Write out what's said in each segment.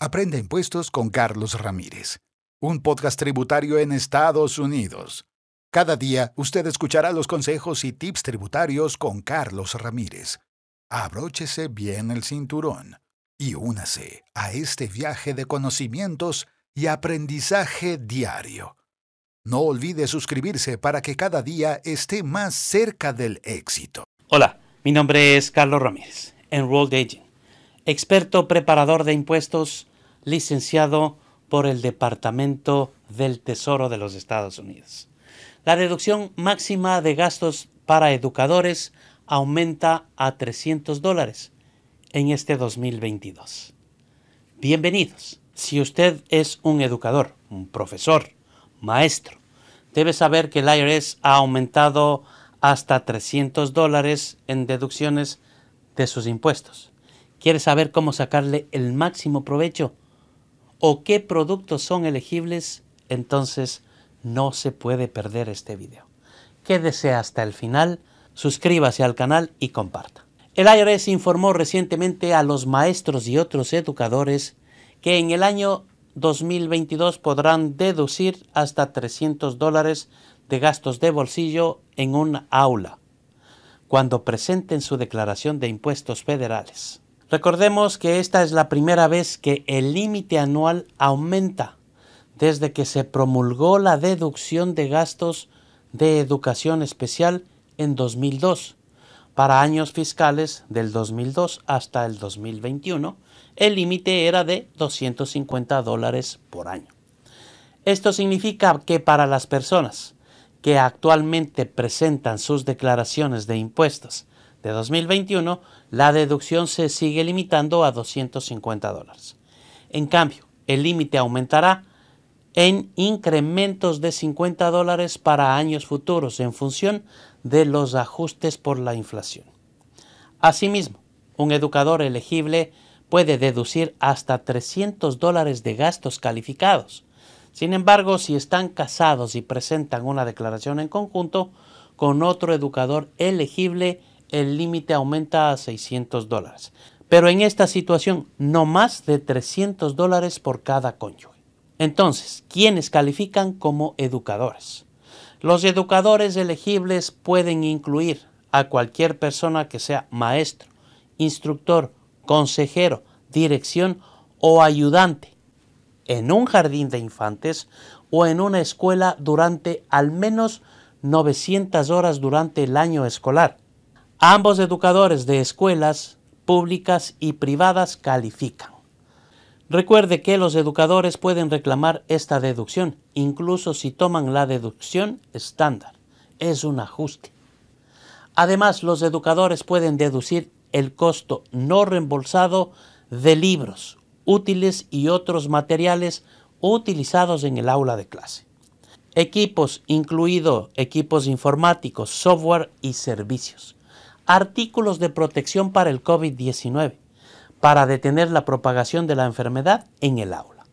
Aprende impuestos con Carlos Ramírez, un podcast tributario en Estados Unidos. Cada día usted escuchará los consejos y tips tributarios con Carlos Ramírez. Abróchese bien el cinturón y únase a este viaje de conocimientos y aprendizaje diario. No olvide suscribirse para que cada día esté más cerca del éxito. Hola, mi nombre es Carlos Ramírez, Enrolled Agent, experto preparador de impuestos, licenciado por el Departamento del Tesoro de los Estados Unidos. La deducción máxima de gastos para educadores aumenta a 300 dólares en este 2022. Bienvenidos. Si usted es un educador, un profesor, maestro, debe saber que el IRS ha aumentado hasta 300 dólares en deducciones de sus impuestos. ¿Quiere saber cómo sacarle el máximo provecho? ¿O qué productos son elegibles? Entonces no se puede perder este video. Quédese hasta el final, suscríbase al canal y comparta. El IRS informó recientemente a los maestros y otros educadores que en el año 2022 podrán deducir hasta 300 dólares de gastos de bolsillo en un aula cuando presenten su declaración de impuestos federales. Recordemos que esta es la primera vez que el límite anual aumenta desde que se promulgó la deducción de gastos de educación especial en 2002 para años fiscales del 2002 hasta el 2021 el límite era de 250 dólares por año. Esto significa que para las personas que actualmente presentan sus declaraciones de impuestos de 2021, la deducción se sigue limitando a 250 dólares. En cambio, el límite aumentará en incrementos de 50 dólares para años futuros en función de los ajustes por la inflación. Asimismo, un educador elegible puede deducir hasta 300 dólares de gastos calificados. Sin embargo, si están casados y presentan una declaración en conjunto con otro educador elegible, el límite aumenta a 600 dólares. Pero en esta situación, no más de 300 dólares por cada cónyuge. Entonces, ¿quiénes califican como educadores? Los educadores elegibles pueden incluir a cualquier persona que sea maestro, instructor, consejero, dirección o ayudante en un jardín de infantes o en una escuela durante al menos 900 horas durante el año escolar. Ambos educadores de escuelas públicas y privadas califican. Recuerde que los educadores pueden reclamar esta deducción, incluso si toman la deducción estándar. Es un ajuste. Además, los educadores pueden deducir el costo no reembolsado de libros, útiles y otros materiales utilizados en el aula de clase. Equipos, incluido equipos informáticos, software y servicios. Artículos de protección para el COVID-19, para detener la propagación de la enfermedad en el aula.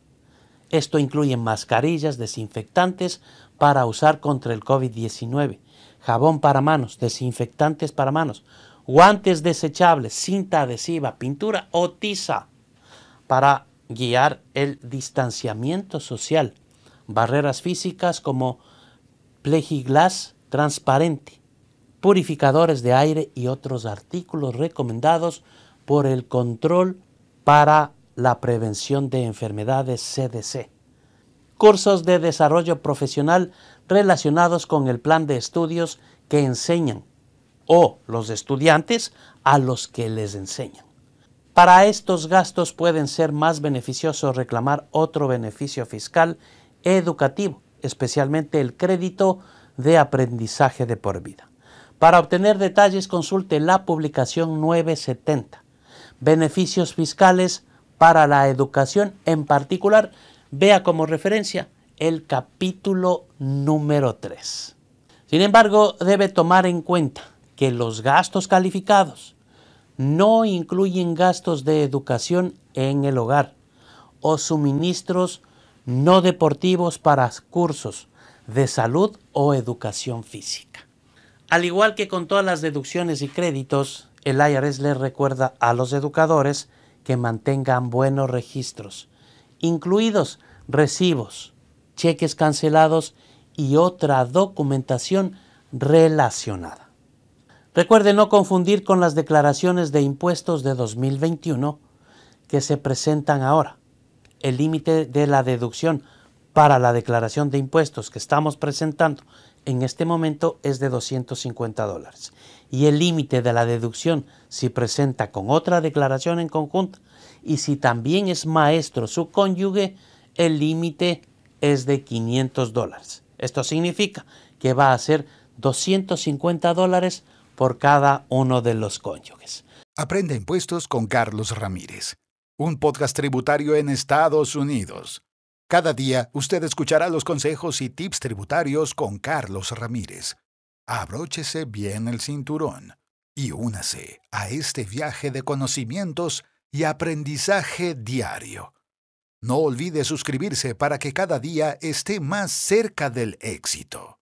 Esto incluye mascarillas, desinfectantes para usar contra el COVID-19, jabón para manos, desinfectantes para manos, guantes desechables, cinta adhesiva, pintura o tiza para guiar el distanciamiento social, barreras físicas como plexiglas transparente, purificadores de aire y otros artículos recomendados por el Control para la Prevención de Enfermedades CDC. Cursos de desarrollo profesional relacionados con el plan de estudios que enseñan o los estudiantes a los que les enseñan. Para estos gastos pueden ser más beneficiosos reclamar otro beneficio fiscal educativo, especialmente el crédito de aprendizaje de por vida. Para obtener detalles consulte la publicación 970, Beneficios fiscales para la educación en particular, vea como referencia el capítulo número 3. Sin embargo, debe tomar en cuenta que los gastos calificados no incluyen gastos de educación en el hogar o suministros no deportivos para cursos de salud o educación física. Al igual que con todas las deducciones y créditos, el IRS les recuerda a los educadores que mantengan buenos registros incluidos recibos, cheques cancelados y otra documentación relacionada. Recuerde no confundir con las declaraciones de impuestos de 2021 que se presentan ahora. El límite de la deducción para la declaración de impuestos que estamos presentando en este momento es de 250 dólares. Y el límite de la deducción si presenta con otra declaración en conjunto y si también es maestro su cónyuge, el límite es de 500 dólares. Esto significa que va a ser 250 dólares por cada uno de los cónyuges. Aprende impuestos con Carlos Ramírez, un podcast tributario en Estados Unidos. Cada día usted escuchará los consejos y tips tributarios con Carlos Ramírez. Abróchese bien el cinturón y únase a este viaje de conocimientos y aprendizaje diario. No olvide suscribirse para que cada día esté más cerca del éxito.